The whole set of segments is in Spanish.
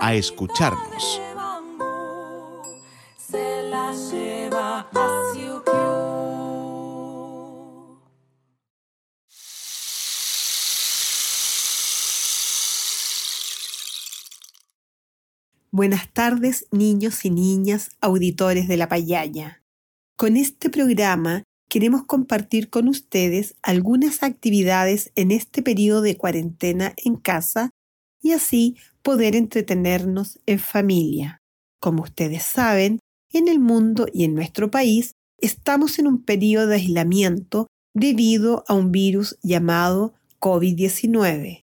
a escucharnos. Buenas tardes, niños y niñas, auditores de la payaya. Con este programa queremos compartir con ustedes algunas actividades en este periodo de cuarentena en casa y así poder entretenernos en familia. Como ustedes saben, en el mundo y en nuestro país estamos en un periodo de aislamiento debido a un virus llamado COVID-19.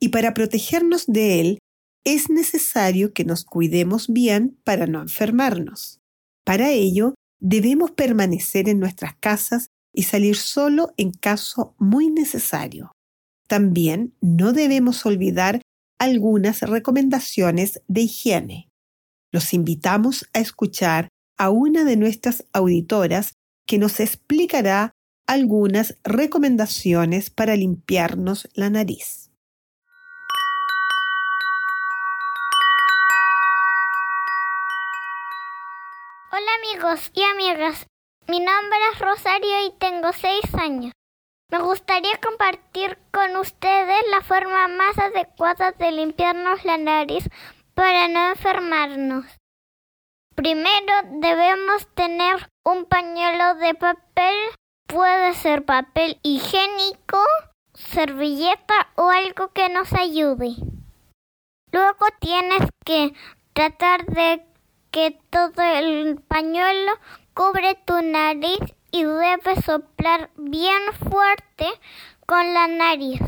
Y para protegernos de él, es necesario que nos cuidemos bien para no enfermarnos. Para ello, debemos permanecer en nuestras casas y salir solo en caso muy necesario. También no debemos olvidar algunas recomendaciones de higiene. Los invitamos a escuchar a una de nuestras auditoras que nos explicará algunas recomendaciones para limpiarnos la nariz. Hola amigos y amigas, mi nombre es Rosario y tengo seis años. Me gustaría compartir con ustedes la forma más adecuada de limpiarnos la nariz para no enfermarnos. Primero debemos tener un pañuelo de papel, puede ser papel higiénico, servilleta o algo que nos ayude. Luego tienes que tratar de que todo el pañuelo cubre tu nariz y debes soplar bien fuerte con la nariz.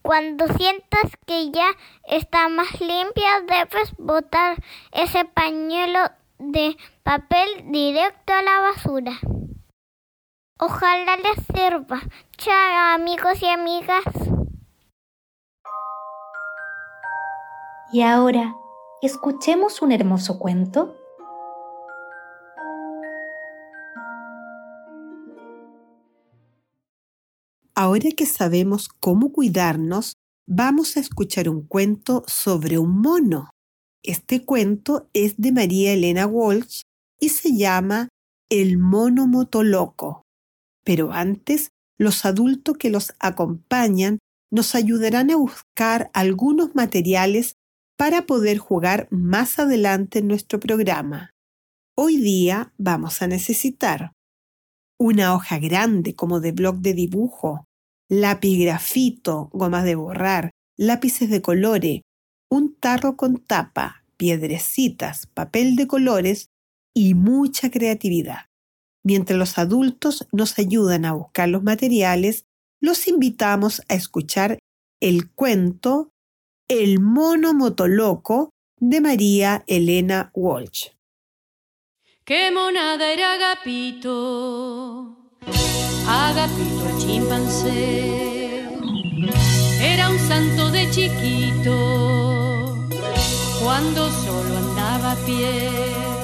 Cuando sientas que ya está más limpia, debes botar ese pañuelo de papel directo a la basura. Ojalá les sirva. Chao amigos y amigas. Y ahora, escuchemos un hermoso cuento Ahora que sabemos cómo cuidarnos, vamos a escuchar un cuento sobre un mono. Este cuento es de María Elena Walsh y se llama El mono motoloco. Pero antes, los adultos que los acompañan nos ayudarán a buscar algunos materiales para poder jugar más adelante en nuestro programa. Hoy día vamos a necesitar una hoja grande como de bloc de dibujo, lápiz grafito, gomas de borrar, lápices de colores, un tarro con tapa, piedrecitas, papel de colores y mucha creatividad. Mientras los adultos nos ayudan a buscar los materiales, los invitamos a escuchar el cuento El mono motoloco de María Elena Walsh. Qué monada era Agapito, Agapito el chimpancé. Era un santo de chiquito, cuando solo andaba a pie.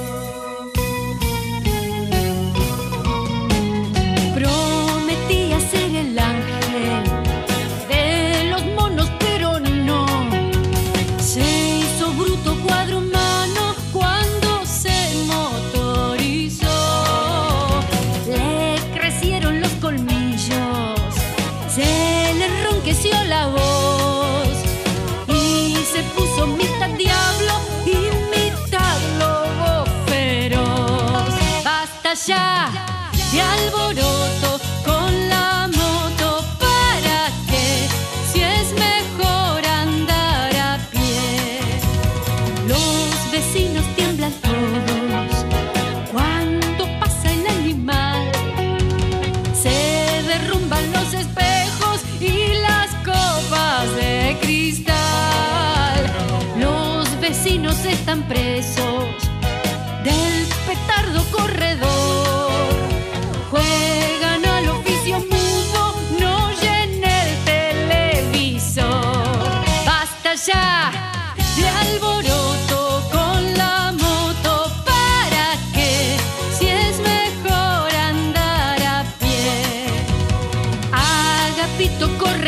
alboroto.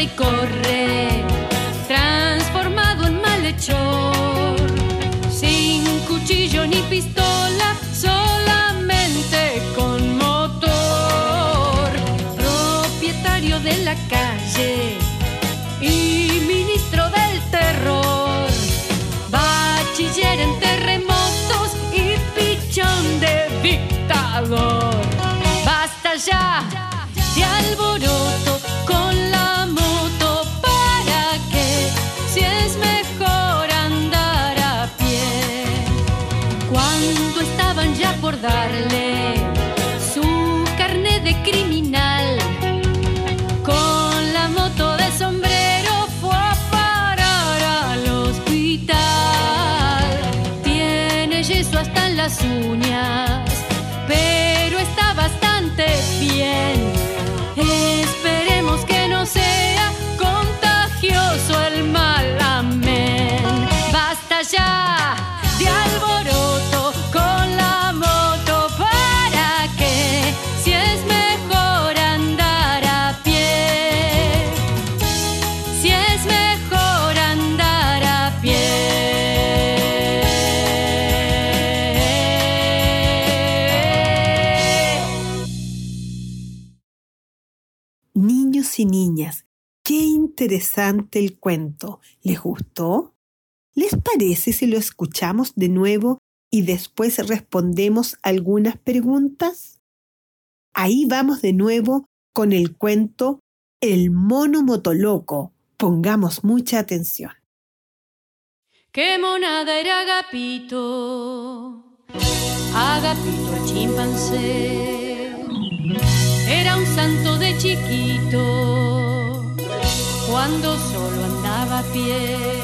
y corre, transformado en malhechor. Sin cuchillo ni pistola, solamente con motor. Propietario de la calle y ministro del terror. Bachiller en terremotos y pichón de dictador. Basta ya de alboroto. darle su carne de criminal. Con la moto de sombrero fue a parar al hospital. Tiene yeso hasta en las uñas. niñas, qué interesante el cuento. ¿Les gustó? ¿Les parece si lo escuchamos de nuevo y después respondemos algunas preguntas? Ahí vamos de nuevo con el cuento El mono motoloco. Pongamos mucha atención. ¡Qué monada era Agapito! Agapito el chimpancé era un santo de chiquito, cuando solo andaba a pie.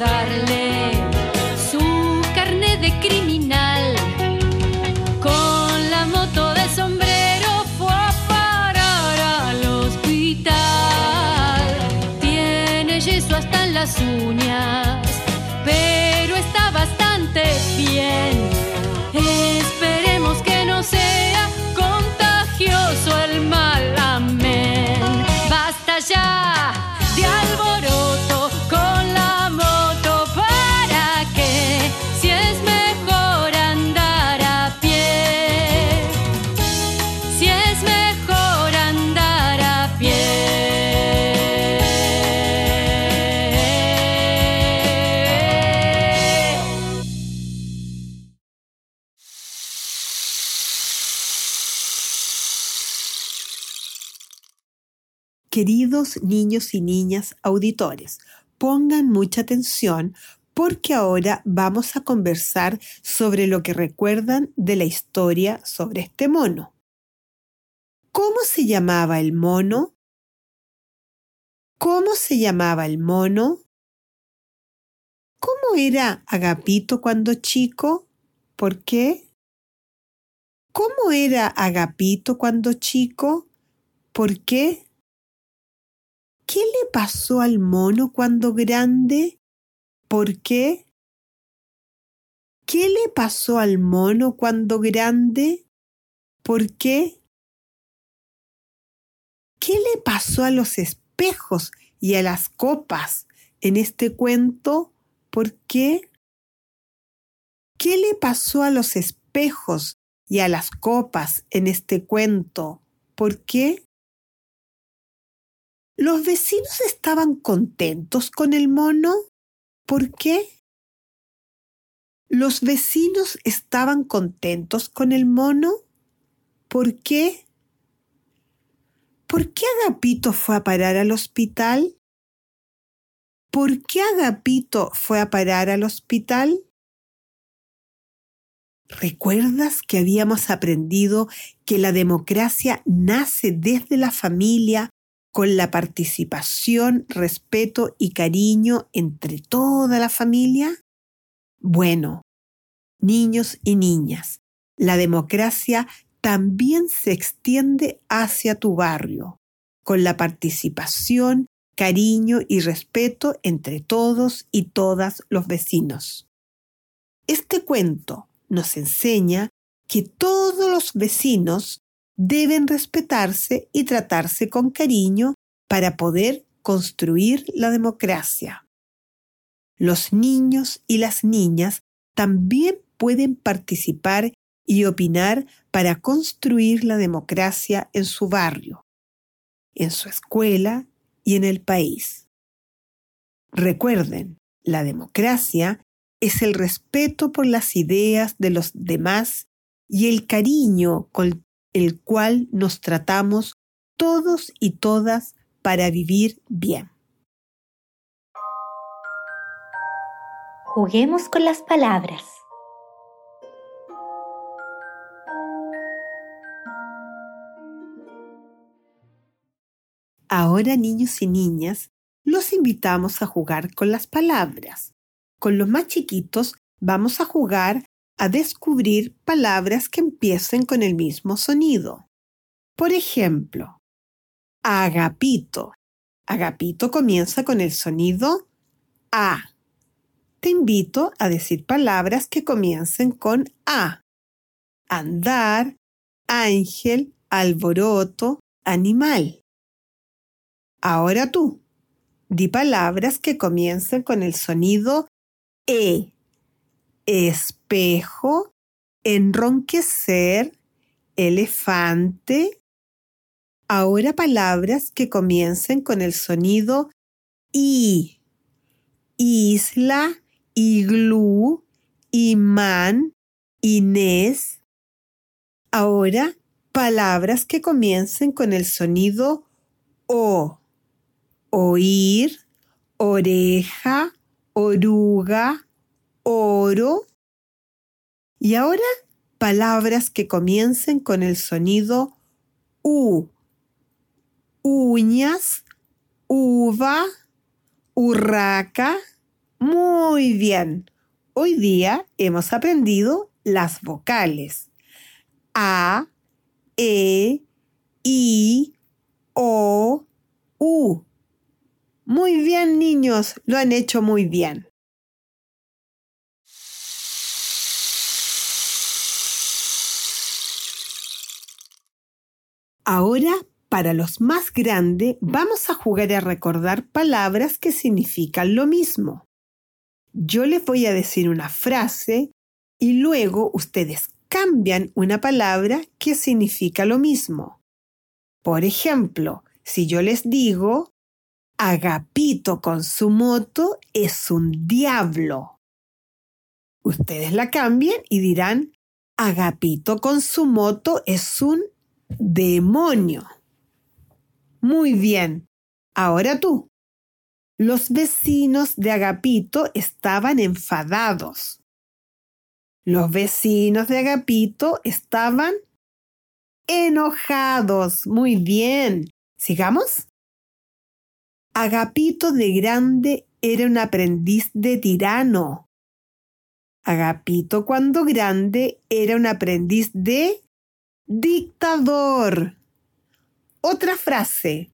darle su carne de criminal. Con la moto de sombrero fue a parar al hospital. Tiene yeso hasta en las uñas. Queridos niños y niñas auditores, pongan mucha atención porque ahora vamos a conversar sobre lo que recuerdan de la historia sobre este mono. ¿Cómo se llamaba el mono? ¿Cómo se llamaba el mono? ¿Cómo era Agapito cuando chico? ¿Por qué? ¿Cómo era Agapito cuando chico? ¿Por qué? ¿Qué le pasó al mono cuando grande? ¿Por qué? ¿Qué le pasó al mono cuando grande? ¿Por qué? ¿Qué le pasó a los espejos y a las copas en este cuento? ¿Por qué? ¿Qué le pasó a los espejos y a las copas en este cuento? ¿Por qué? ¿Los vecinos estaban contentos con el mono? ¿Por qué? ¿Los vecinos estaban contentos con el mono? ¿Por qué? ¿Por qué Agapito fue a parar al hospital? ¿Por qué Agapito fue a parar al hospital? ¿Recuerdas que habíamos aprendido que la democracia nace desde la familia con la participación, respeto y cariño entre toda la familia? Bueno, niños y niñas, la democracia también se extiende hacia tu barrio, con la participación, cariño y respeto entre todos y todas los vecinos. Este cuento nos enseña que todos los vecinos deben respetarse y tratarse con cariño para poder construir la democracia. Los niños y las niñas también pueden participar y opinar para construir la democracia en su barrio, en su escuela y en el país. Recuerden, la democracia es el respeto por las ideas de los demás y el cariño con el cual nos tratamos todos y todas para vivir bien. Juguemos con las palabras. Ahora, niños y niñas, los invitamos a jugar con las palabras. Con los más chiquitos vamos a jugar a descubrir palabras que empiecen con el mismo sonido. Por ejemplo, agapito. Agapito comienza con el sonido A. Te invito a decir palabras que comiencen con A. Andar, ángel, alboroto, animal. Ahora tú, di palabras que comiencen con el sonido E. Espejo, enronquecer, elefante. Ahora palabras que comiencen con el sonido I. Isla, iglú, imán, Inés. Ahora palabras que comiencen con el sonido O. Oír, oreja, oruga, oro. Y ahora palabras que comiencen con el sonido U. Uñas, uva, urraca. Muy bien. Hoy día hemos aprendido las vocales. A, E, I, O, U. Muy bien, niños, lo han hecho muy bien. Ahora, para los más grandes, vamos a jugar a recordar palabras que significan lo mismo. Yo les voy a decir una frase y luego ustedes cambian una palabra que significa lo mismo. Por ejemplo, si yo les digo, Agapito con su moto es un diablo. Ustedes la cambian y dirán, Agapito con su moto es un demonio. Muy bien. Ahora tú. Los vecinos de Agapito estaban enfadados. Los vecinos de Agapito estaban enojados. Muy bien. ¿Sigamos? Agapito de grande era un aprendiz de tirano. Agapito cuando grande era un aprendiz de dictador. Otra frase.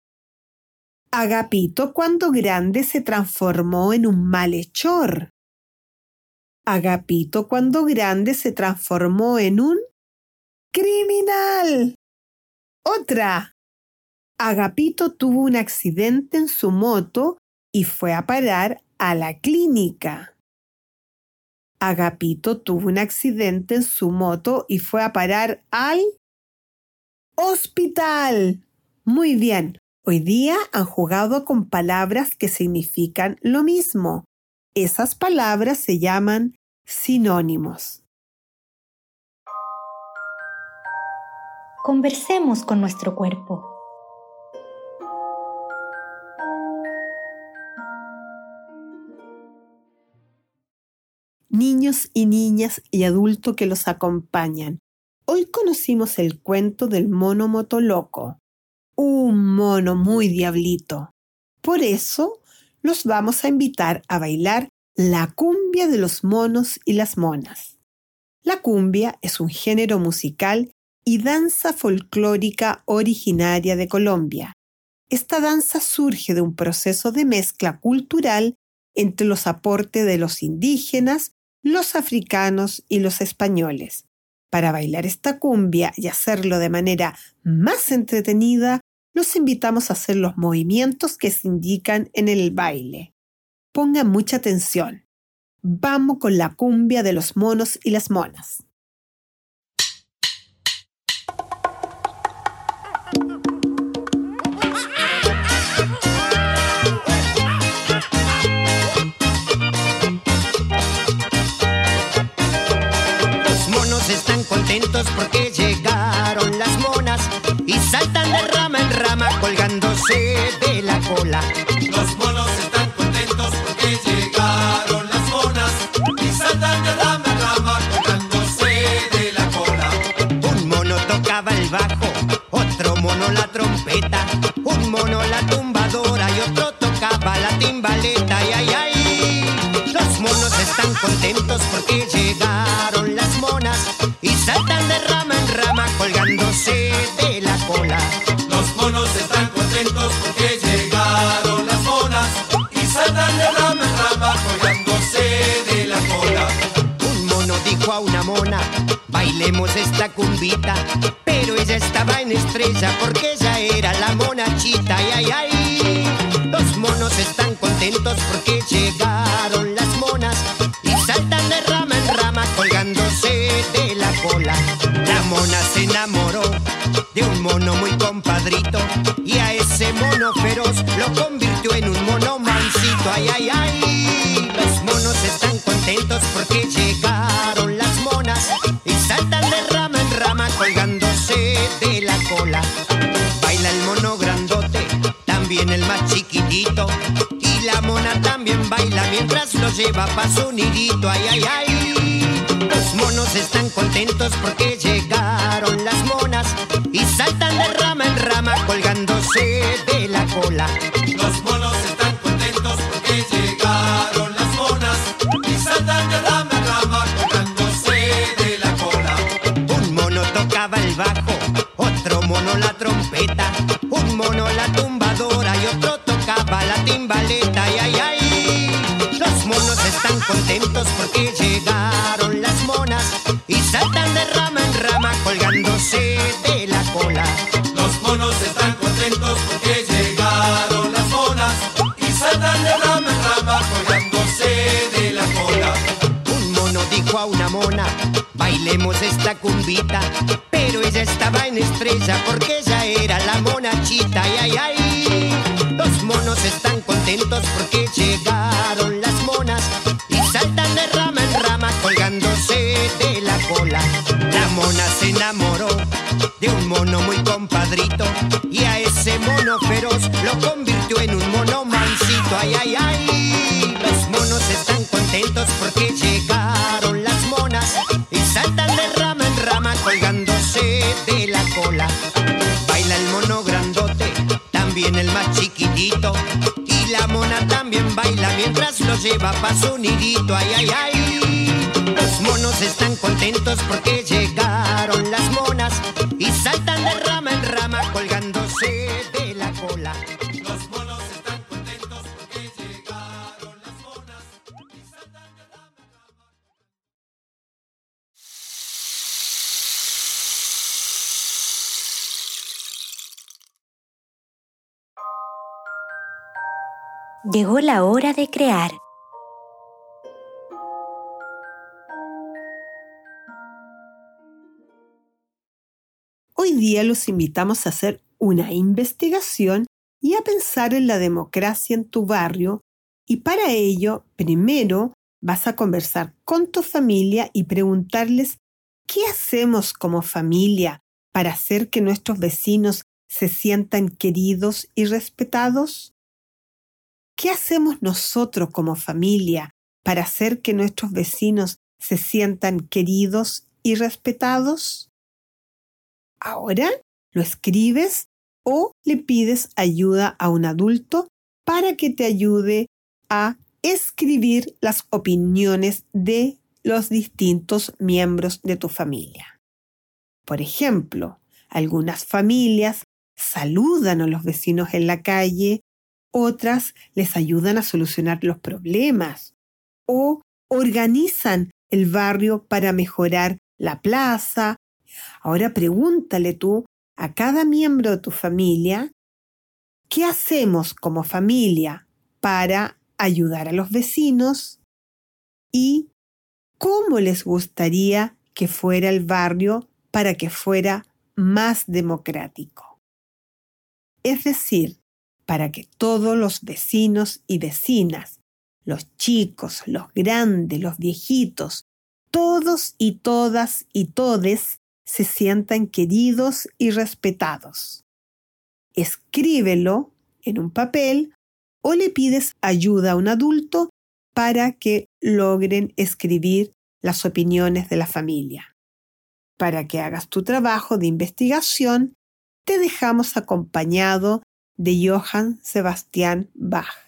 Agapito cuando grande se transformó en un malhechor. Agapito cuando grande se transformó en un criminal. Otra. Agapito tuvo un accidente en su moto y fue a parar a la clínica. Agapito tuvo un accidente en su moto y fue a parar al hospital. Muy bien, hoy día han jugado con palabras que significan lo mismo. Esas palabras se llaman sinónimos. Conversemos con nuestro cuerpo. Niños y niñas y adultos que los acompañan. Hoy conocimos el cuento del mono motoloco, un mono muy diablito. Por eso los vamos a invitar a bailar la cumbia de los monos y las monas. La cumbia es un género musical y danza folclórica originaria de Colombia. Esta danza surge de un proceso de mezcla cultural entre los aportes de los indígenas, los africanos y los españoles. Para bailar esta cumbia y hacerlo de manera más entretenida, los invitamos a hacer los movimientos que se indican en el baile. Pongan mucha atención. Vamos con la cumbia de los monos y las monas. Contentos porque porque ella era la monachita. Y ay, ay, los monos están contentos porque llegaron las monas y saltan de rama en rama colgándose de la cola. La mona se enamoró de un mono muy compadrito y a ese mono feroz lo convirtió en un mono mansito. Ay, ay, ay, los monos están contentos porque Ay, ay, ay. Los monos están contentos porque llegaron las monas y saltan de rama en rama colgándose de la cola. Ay, ay, ay. Los monos están contentos porque llegaron las monas y saltan de rama en rama colgándose de la cola. La mona se enamoró lleva pa' su nidito. Ay, ay, ay. Los monos están contentos porque llegaron las monas y saltan de rama en rama colgándose de la cola. Los monos están contentos porque llegaron las monas y saltan de. Llegó la hora de crear. Hoy día los invitamos a hacer una investigación y a pensar en la democracia en tu barrio y para ello primero vas a conversar con tu familia y preguntarles qué hacemos como familia para hacer que nuestros vecinos se sientan queridos y respetados. ¿Qué hacemos nosotros como familia para hacer que nuestros vecinos se sientan queridos y respetados? Ahora lo escribes o le pides ayuda a un adulto para que te ayude a escribir las opiniones de los distintos miembros de tu familia. Por ejemplo, algunas familias saludan a los vecinos en la calle, otras les ayudan a solucionar los problemas o organizan el barrio para mejorar la plaza. Ahora pregúntale tú a cada miembro de tu familia qué hacemos como familia para ayudar a los vecinos y cómo les gustaría que fuera el barrio para que fuera más democrático. Es decir, para que todos los vecinos y vecinas, los chicos, los grandes, los viejitos, todos y todas y todes se sientan queridos y respetados. Escríbelo en un papel o le pides ayuda a un adulto para que logren escribir las opiniones de la familia. Para que hagas tu trabajo de investigación, te dejamos acompañado de Johann Sebastian Bach.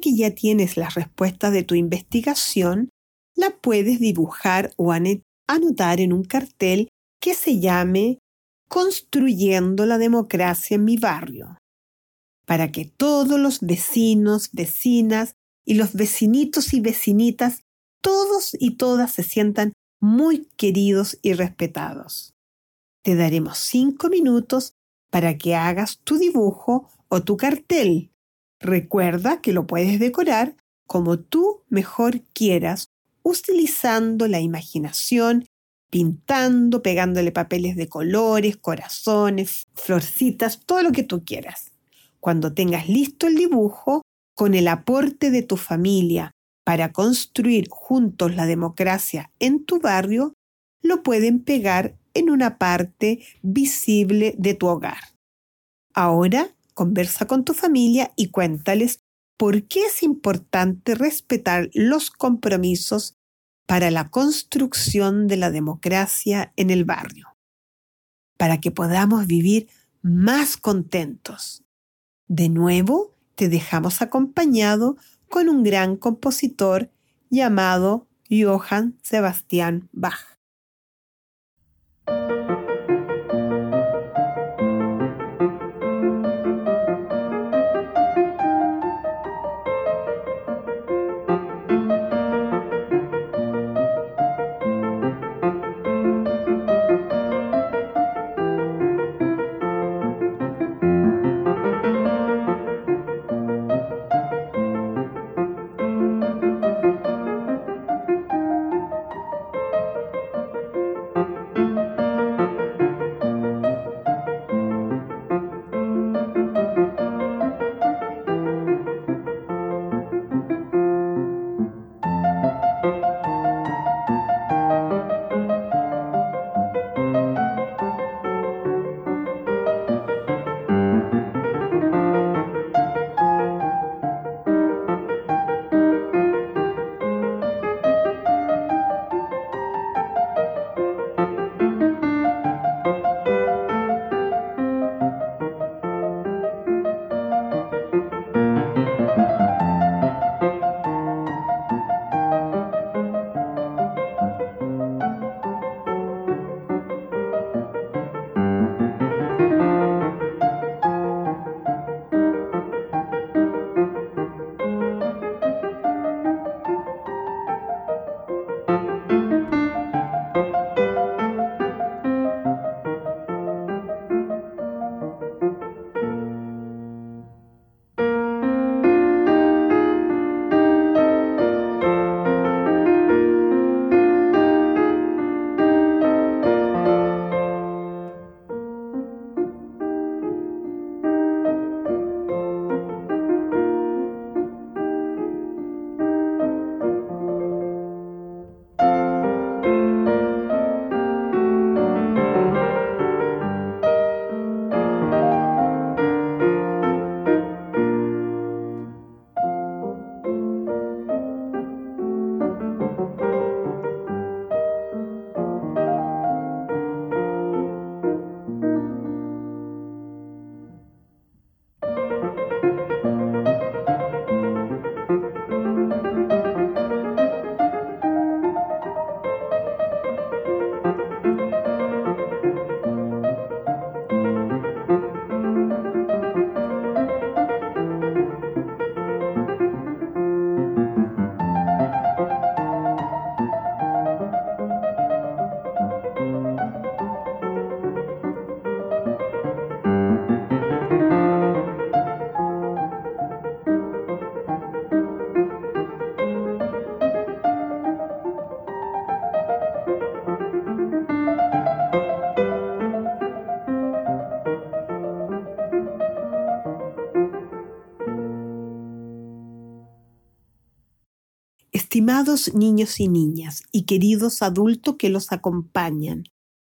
Que ya tienes las respuestas de tu investigación, la puedes dibujar o anotar en un cartel que se llame Construyendo la democracia en mi barrio, para que todos los vecinos, vecinas y los vecinitos y vecinitas, todos y todas se sientan muy queridos y respetados. Te daremos cinco minutos para que hagas tu dibujo o tu cartel. Recuerda que lo puedes decorar como tú mejor quieras, utilizando la imaginación, pintando, pegándole papeles de colores, corazones, florcitas, todo lo que tú quieras. Cuando tengas listo el dibujo, con el aporte de tu familia para construir juntos la democracia en tu barrio, lo pueden pegar en una parte visible de tu hogar. Ahora conversa con tu familia y cuéntales por qué es importante respetar los compromisos para la construcción de la democracia en el barrio, para que podamos vivir más contentos. De nuevo, te dejamos acompañado con un gran compositor llamado Johann Sebastian Bach. Estimados niños y niñas y queridos adultos que los acompañan,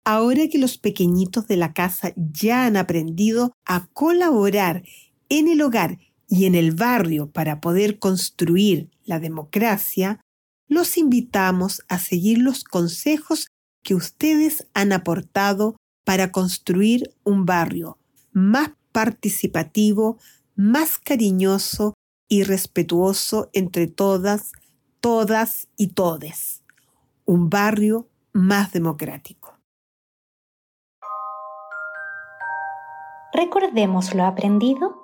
ahora que los pequeñitos de la casa ya han aprendido a colaborar en el hogar y en el barrio para poder construir la democracia, los invitamos a seguir los consejos que ustedes han aportado para construir un barrio más participativo, más cariñoso y respetuoso entre todas, todas y todes. Un barrio más democrático. Recordemos lo aprendido.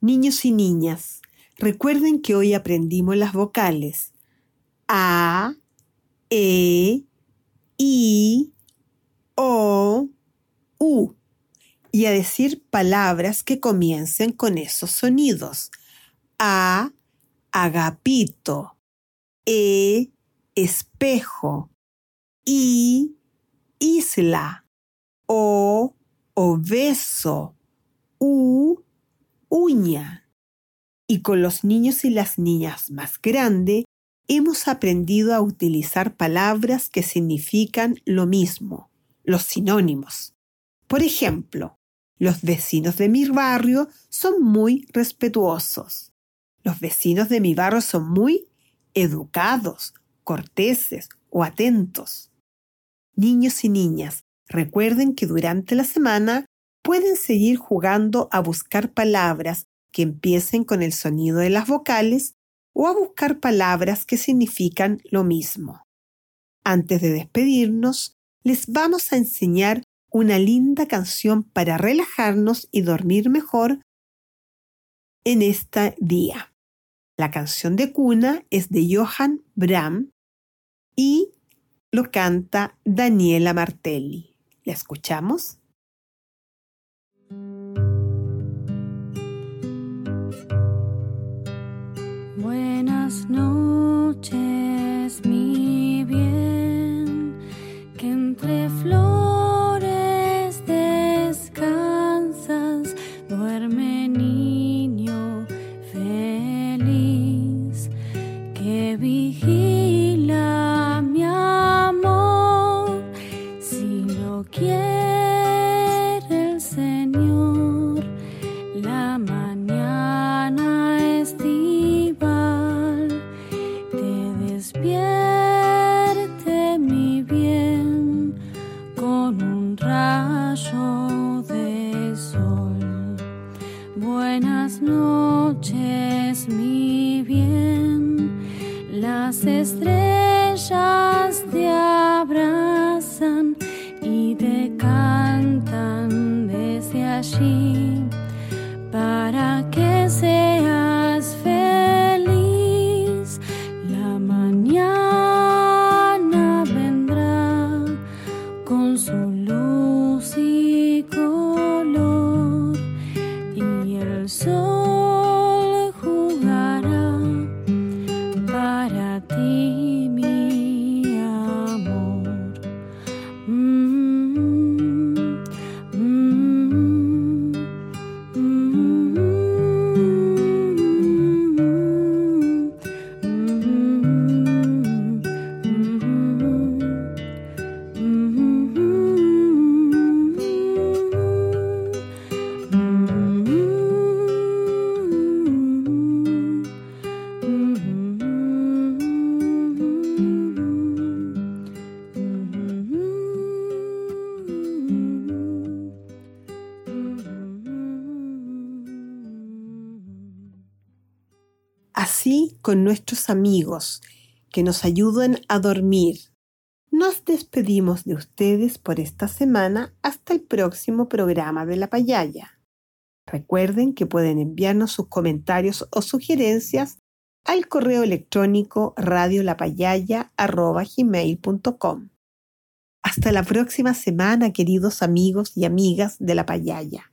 Niños y niñas, recuerden que hoy aprendimos las vocales A, E, I, O, U y a decir palabras que comiencen con esos sonidos. A, agapito. E, espejo. I, isla. O, obeso. U, uña. Y con los niños y las niñas más grandes, hemos aprendido a utilizar palabras que significan lo mismo, los sinónimos. Por ejemplo, los vecinos de mi barrio son muy respetuosos. Los vecinos de mi barrio son muy educados, corteses o atentos. Niños y niñas, recuerden que durante la semana pueden seguir jugando a buscar palabras que empiecen con el sonido de las vocales o a buscar palabras que significan lo mismo. Antes de despedirnos, les vamos a enseñar una linda canción para relajarnos y dormir mejor en este día. La canción de cuna es de Johann Bram y lo canta Daniela Martelli. ¿La escuchamos? Buenas noches, mi con nuestros amigos que nos ayudan a dormir. Nos despedimos de ustedes por esta semana hasta el próximo programa de La Payaya. Recuerden que pueden enviarnos sus comentarios o sugerencias al correo electrónico radiolapayaya.com. Hasta la próxima semana, queridos amigos y amigas de La Payaya.